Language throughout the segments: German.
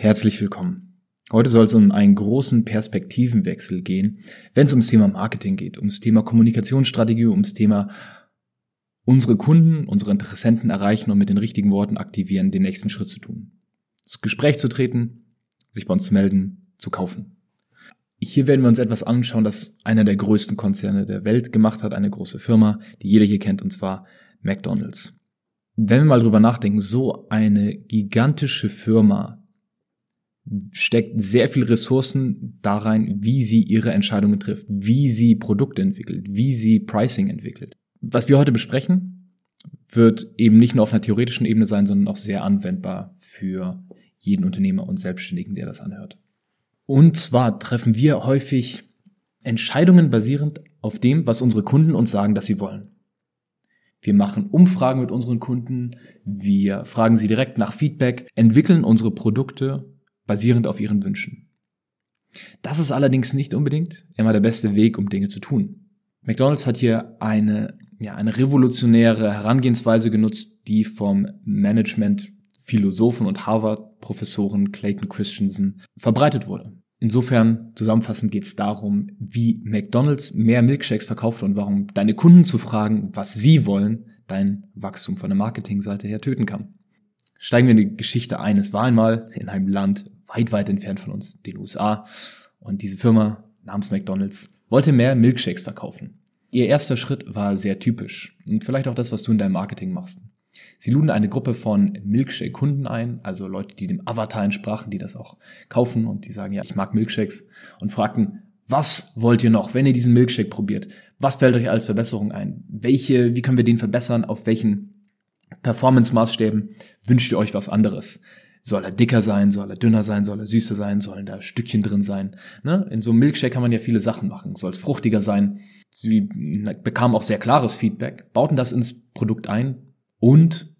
Herzlich willkommen. Heute soll es um einen großen Perspektivenwechsel gehen, wenn es ums Thema Marketing geht, ums Thema Kommunikationsstrategie, ums Thema unsere Kunden, unsere Interessenten erreichen und mit den richtigen Worten aktivieren, den nächsten Schritt zu tun. Das Gespräch zu treten, sich bei uns zu melden, zu kaufen. Hier werden wir uns etwas anschauen, das einer der größten Konzerne der Welt gemacht hat, eine große Firma, die jeder hier kennt, und zwar McDonald's. Wenn wir mal drüber nachdenken, so eine gigantische Firma steckt sehr viel Ressourcen da rein, wie sie ihre Entscheidungen trifft, wie sie Produkte entwickelt, wie sie Pricing entwickelt. Was wir heute besprechen, wird eben nicht nur auf einer theoretischen Ebene sein, sondern auch sehr anwendbar für jeden Unternehmer und Selbstständigen, der das anhört. Und zwar treffen wir häufig Entscheidungen basierend auf dem, was unsere Kunden uns sagen, dass sie wollen. Wir machen Umfragen mit unseren Kunden, wir fragen sie direkt nach Feedback, entwickeln unsere Produkte basierend auf ihren Wünschen. Das ist allerdings nicht unbedingt immer der beste Weg, um Dinge zu tun. McDonald's hat hier eine, ja, eine revolutionäre Herangehensweise genutzt, die vom Management Philosophen und Harvard-Professoren Clayton Christensen verbreitet wurde. Insofern zusammenfassend geht es darum, wie McDonald's mehr Milkshakes verkauft und warum deine Kunden zu fragen, was sie wollen, dein Wachstum von der Marketingseite her töten kann. Steigen wir in die Geschichte ein. Es war einmal in einem Land weit, weit entfernt von uns, den USA. Und diese Firma namens McDonald's wollte mehr Milkshakes verkaufen. Ihr erster Schritt war sehr typisch und vielleicht auch das, was du in deinem Marketing machst. Sie luden eine Gruppe von Milkshake-Kunden ein, also Leute, die dem Avatar entsprachen, die das auch kaufen und die sagen, ja, ich mag Milkshakes und fragten, was wollt ihr noch, wenn ihr diesen Milkshake probiert? Was fällt euch als Verbesserung ein? Welche, wie können wir den verbessern? Auf welchen Performance-Maßstäben wünscht ihr euch was anderes? Soll er dicker sein, soll er dünner sein, soll er süßer sein, sollen da Stückchen drin sein. Ne? In so einem Milkshake kann man ja viele Sachen machen. Soll es fruchtiger sein? Sie bekamen auch sehr klares Feedback, bauten das ins Produkt ein und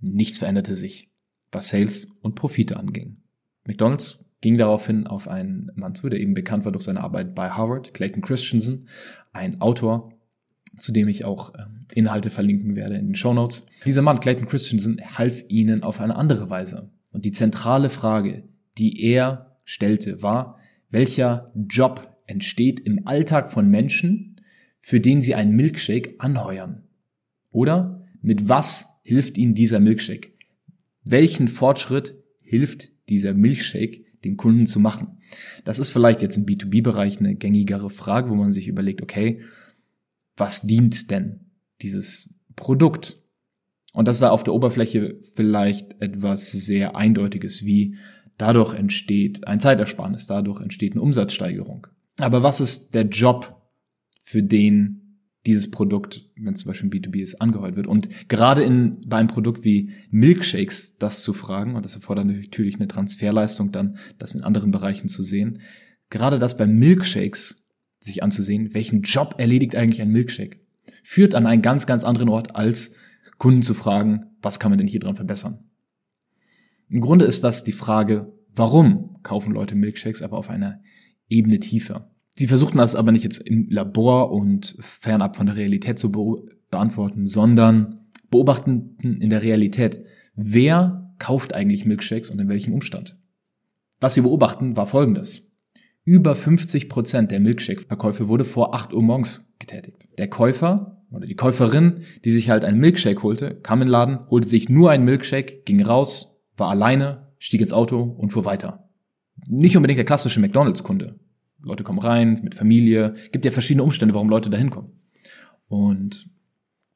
nichts veränderte sich, was Sales und Profite anging. McDonald's ging daraufhin auf einen Mann zu, der eben bekannt war durch seine Arbeit bei Harvard, Clayton Christensen, ein Autor, zu dem ich auch ähm, Inhalte verlinken werde in den Show Notes. Dieser Mann, Clayton Christensen, half ihnen auf eine andere Weise. Und die zentrale Frage, die er stellte, war, welcher Job entsteht im Alltag von Menschen, für den sie einen Milkshake anheuern? Oder mit was hilft ihnen dieser Milkshake? Welchen Fortschritt hilft dieser Milkshake den Kunden zu machen? Das ist vielleicht jetzt im B2B-Bereich eine gängigere Frage, wo man sich überlegt, okay, was dient denn dieses Produkt? Und das ist auf der Oberfläche vielleicht etwas sehr Eindeutiges, wie dadurch entsteht ein Zeitersparnis, dadurch entsteht eine Umsatzsteigerung. Aber was ist der Job, für den dieses Produkt, wenn zum Beispiel ein B2B ist, angeheuert wird? Und gerade in, bei einem Produkt wie Milkshakes das zu fragen, und das erfordert natürlich eine Transferleistung, dann das in anderen Bereichen zu sehen, gerade das bei Milkshakes sich anzusehen, welchen Job erledigt eigentlich ein Milkshake, führt an einen ganz, ganz anderen Ort als Kunden zu fragen, was kann man denn hier dran verbessern? Im Grunde ist das die Frage, warum kaufen Leute Milkshakes, aber auf einer Ebene tiefer. Sie versuchten das aber nicht jetzt im Labor und fernab von der Realität zu be beantworten, sondern beobachten in der Realität, wer kauft eigentlich Milkshakes und in welchem Umstand. Was sie beobachten, war folgendes. Über 50 Prozent der Milkshake-Verkäufe wurde vor 8 Uhr morgens getätigt. Der Käufer oder die Käuferin, die sich halt einen Milkshake holte, kam in den Laden, holte sich nur einen Milkshake, ging raus, war alleine, stieg ins Auto und fuhr weiter. Nicht unbedingt der klassische McDonalds-Kunde. Leute kommen rein, mit Familie, gibt ja verschiedene Umstände, warum Leute da hinkommen. Und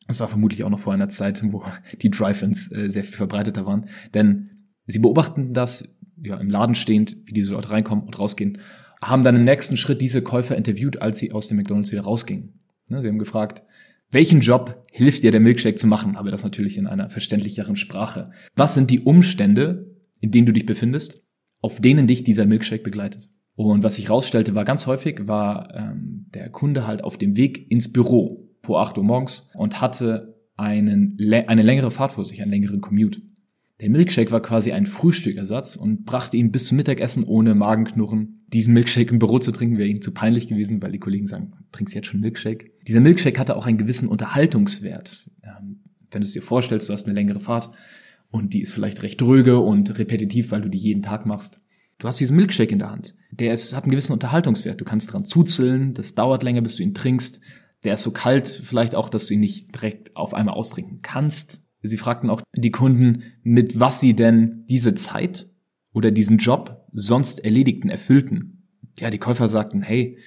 es war vermutlich auch noch vor einer Zeit, wo die Drive-Ins äh, sehr viel verbreiteter waren. Denn sie beobachten das, ja, im Laden stehend, wie diese Leute reinkommen und rausgehen, haben dann im nächsten Schritt diese Käufer interviewt, als sie aus dem McDonalds wieder rausgingen. Ne, sie haben gefragt, welchen Job hilft dir der Milkshake zu machen? Aber das natürlich in einer verständlicheren Sprache. Was sind die Umstände, in denen du dich befindest, auf denen dich dieser Milkshake begleitet. Und was ich rausstellte, war ganz häufig, war ähm, der Kunde halt auf dem Weg ins Büro vor 8 Uhr morgens und hatte einen, eine längere Fahrt vor sich, einen längeren Commute. Der Milkshake war quasi ein Frühstückersatz und brachte ihn bis zum Mittagessen ohne Magenknurren. Diesen Milkshake im Büro zu trinken wäre ihm zu peinlich gewesen, weil die Kollegen sagen, trinkst jetzt schon Milkshake. Dieser Milkshake hatte auch einen gewissen Unterhaltungswert. Ähm, wenn du es dir vorstellst, du hast eine längere Fahrt und die ist vielleicht recht dröge und repetitiv, weil du die jeden Tag machst. Du hast diesen Milkshake in der Hand. Der ist, hat einen gewissen Unterhaltungswert. Du kannst dran zuzeln, das dauert länger, bis du ihn trinkst. Der ist so kalt vielleicht auch, dass du ihn nicht direkt auf einmal austrinken kannst. Sie fragten auch die Kunden, mit was sie denn diese Zeit oder diesen Job sonst erledigten, erfüllten. Ja, die Käufer sagten, hey,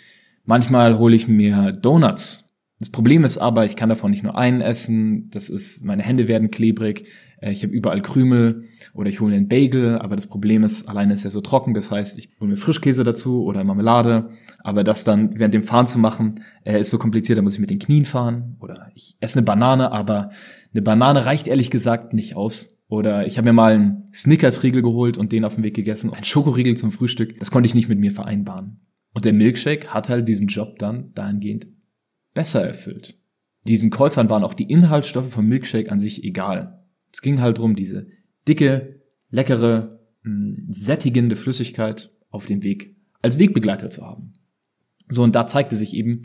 manchmal hole ich mir Donuts. Das Problem ist aber, ich kann davon nicht nur einen essen, das ist, meine Hände werden klebrig, äh, ich habe überall Krümel oder ich hole einen Bagel, aber das Problem ist, alleine ist er so trocken, das heißt, ich hole mir Frischkäse dazu oder Marmelade, aber das dann während dem Fahren zu machen, äh, ist so kompliziert, da muss ich mit den Knien fahren oder ich esse eine Banane, aber eine Banane reicht ehrlich gesagt nicht aus. Oder ich habe mir mal einen Snickers-Riegel geholt und den auf dem Weg gegessen, ein Schokoriegel zum Frühstück. Das konnte ich nicht mit mir vereinbaren. Und der Milkshake hat halt diesen Job dann dahingehend besser erfüllt. Diesen Käufern waren auch die Inhaltsstoffe vom Milkshake an sich egal. Es ging halt drum, diese dicke, leckere, mh, sättigende Flüssigkeit auf dem Weg als Wegbegleiter zu haben. So, und da zeigte sich eben,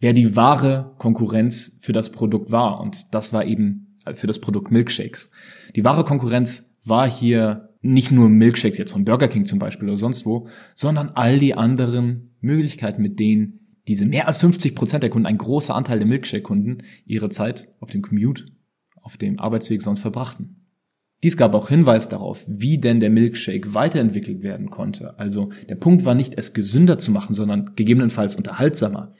wer die wahre Konkurrenz für das Produkt war. Und das war eben für das Produkt Milkshakes. Die wahre Konkurrenz war hier nicht nur Milkshakes jetzt von Burger King zum Beispiel oder sonst wo, sondern all die anderen Möglichkeiten, mit denen diese mehr als 50 Prozent der Kunden, ein großer Anteil der Milkshake-Kunden, ihre Zeit auf dem Commute, auf dem Arbeitsweg sonst verbrachten. Dies gab auch Hinweis darauf, wie denn der Milkshake weiterentwickelt werden konnte. Also der Punkt war nicht, es gesünder zu machen, sondern gegebenenfalls unterhaltsamer.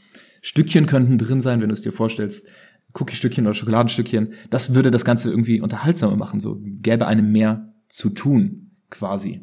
Stückchen könnten drin sein, wenn du es dir vorstellst, Cookie-Stückchen oder Schokoladenstückchen. Das würde das Ganze irgendwie unterhaltsamer machen, so gäbe einem mehr zu tun, quasi.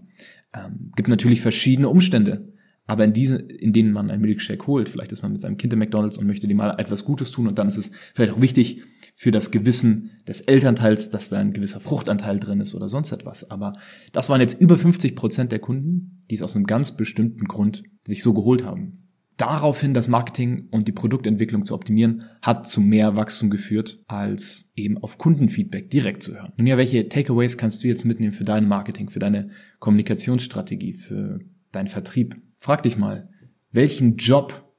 Ähm, gibt natürlich verschiedene Umstände, aber in diesen, in denen man einen Milkshake holt, vielleicht ist man mit seinem Kind im McDonalds und möchte dem mal etwas Gutes tun und dann ist es vielleicht auch wichtig für das Gewissen des Elternteils, dass da ein gewisser Fruchtanteil drin ist oder sonst etwas. Aber das waren jetzt über 50 Prozent der Kunden, die es aus einem ganz bestimmten Grund sich so geholt haben. Daraufhin das Marketing und die Produktentwicklung zu optimieren, hat zu mehr Wachstum geführt, als eben auf Kundenfeedback direkt zu hören. Nun ja, welche Takeaways kannst du jetzt mitnehmen für dein Marketing, für deine Kommunikationsstrategie, für deinen Vertrieb? Frag dich mal, welchen Job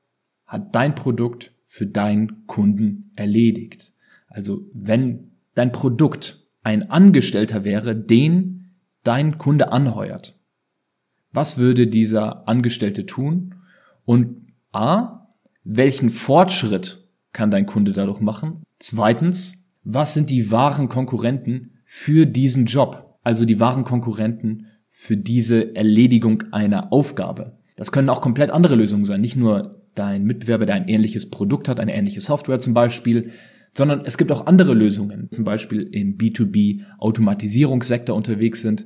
hat dein Produkt für deinen Kunden erledigt? Also wenn dein Produkt ein Angestellter wäre, den dein Kunde anheuert, was würde dieser Angestellte tun? Und A, welchen Fortschritt kann dein Kunde dadurch machen? Zweitens, was sind die wahren Konkurrenten für diesen Job? Also die wahren Konkurrenten für diese Erledigung einer Aufgabe. Das können auch komplett andere Lösungen sein. Nicht nur dein Mitbewerber, der ein ähnliches Produkt hat, eine ähnliche Software zum Beispiel, sondern es gibt auch andere Lösungen. Zum Beispiel im B2B Automatisierungssektor unterwegs sind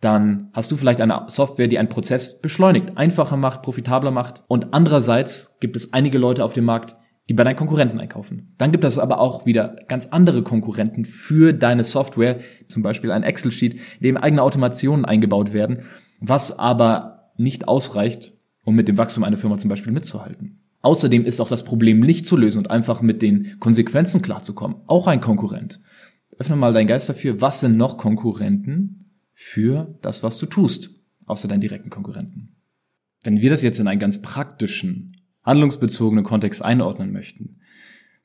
dann hast du vielleicht eine Software, die einen Prozess beschleunigt, einfacher macht, profitabler macht. Und andererseits gibt es einige Leute auf dem Markt, die bei deinen Konkurrenten einkaufen. Dann gibt es aber auch wieder ganz andere Konkurrenten für deine Software, zum Beispiel ein Excel-Sheet, in dem eigene Automationen eingebaut werden, was aber nicht ausreicht, um mit dem Wachstum einer Firma zum Beispiel mitzuhalten. Außerdem ist auch das Problem nicht zu lösen und einfach mit den Konsequenzen klarzukommen. Auch ein Konkurrent. Öffne mal deinen Geist dafür, was sind noch Konkurrenten, für das, was du tust, außer deinen direkten Konkurrenten. Wenn wir das jetzt in einen ganz praktischen, handlungsbezogenen Kontext einordnen möchten,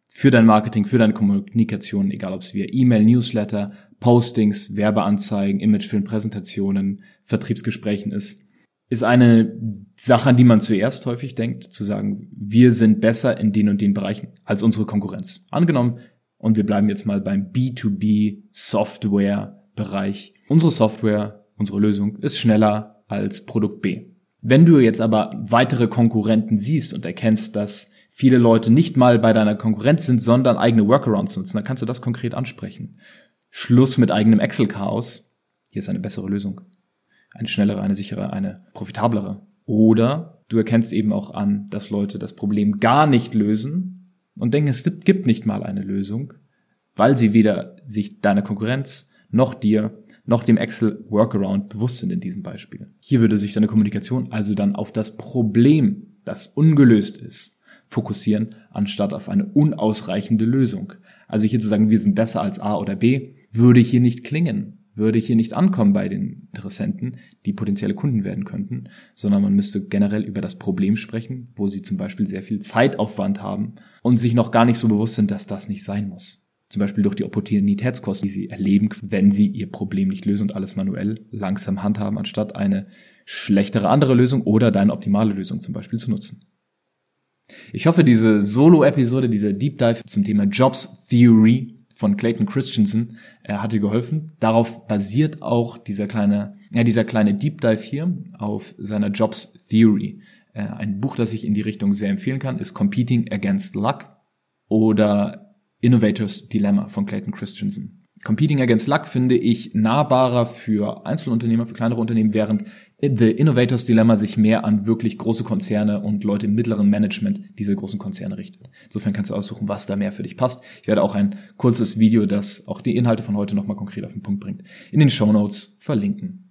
für dein Marketing, für deine Kommunikation, egal ob es via E-Mail, Newsletter, Postings, Werbeanzeigen, Imagefilm, Präsentationen, Vertriebsgesprächen ist, ist eine Sache, an die man zuerst häufig denkt, zu sagen, wir sind besser in den und den Bereichen als unsere Konkurrenz. Angenommen, und wir bleiben jetzt mal beim B2B Software Bereich. Unsere Software, unsere Lösung ist schneller als Produkt B. Wenn du jetzt aber weitere Konkurrenten siehst und erkennst, dass viele Leute nicht mal bei deiner Konkurrenz sind, sondern eigene Workarounds nutzen, dann kannst du das konkret ansprechen. Schluss mit eigenem Excel-Chaos. Hier ist eine bessere Lösung. Eine schnellere, eine sichere, eine profitablere. Oder du erkennst eben auch an, dass Leute das Problem gar nicht lösen und denken, es gibt nicht mal eine Lösung, weil sie weder sich deiner Konkurrenz noch dir noch dem Excel Workaround bewusst sind in diesem Beispiel. Hier würde sich deine Kommunikation also dann auf das Problem, das ungelöst ist, fokussieren, anstatt auf eine unausreichende Lösung. Also hier zu sagen, wir sind besser als A oder B, würde hier nicht klingen, würde hier nicht ankommen bei den Interessenten, die potenzielle Kunden werden könnten, sondern man müsste generell über das Problem sprechen, wo sie zum Beispiel sehr viel Zeitaufwand haben und sich noch gar nicht so bewusst sind, dass das nicht sein muss. Zum Beispiel durch die Opportunitätskosten, die sie erleben, wenn sie ihr Problem nicht lösen und alles manuell langsam handhaben, anstatt eine schlechtere andere Lösung oder deine optimale Lösung zum Beispiel zu nutzen. Ich hoffe, diese Solo-Episode, dieser Deep Dive zum Thema Jobs Theory von Clayton Christensen äh, hat dir geholfen. Darauf basiert auch dieser kleine, ja, dieser kleine Deep Dive hier auf seiner Jobs Theory. Äh, ein Buch, das ich in die Richtung sehr empfehlen kann, ist Competing Against Luck oder Innovators Dilemma von Clayton Christensen. Competing Against Luck finde ich nahbarer für Einzelunternehmer, für kleinere Unternehmen, während The Innovators Dilemma sich mehr an wirklich große Konzerne und Leute im mittleren Management dieser großen Konzerne richtet. Insofern kannst du aussuchen, was da mehr für dich passt. Ich werde auch ein kurzes Video, das auch die Inhalte von heute nochmal konkret auf den Punkt bringt, in den Show Notes verlinken.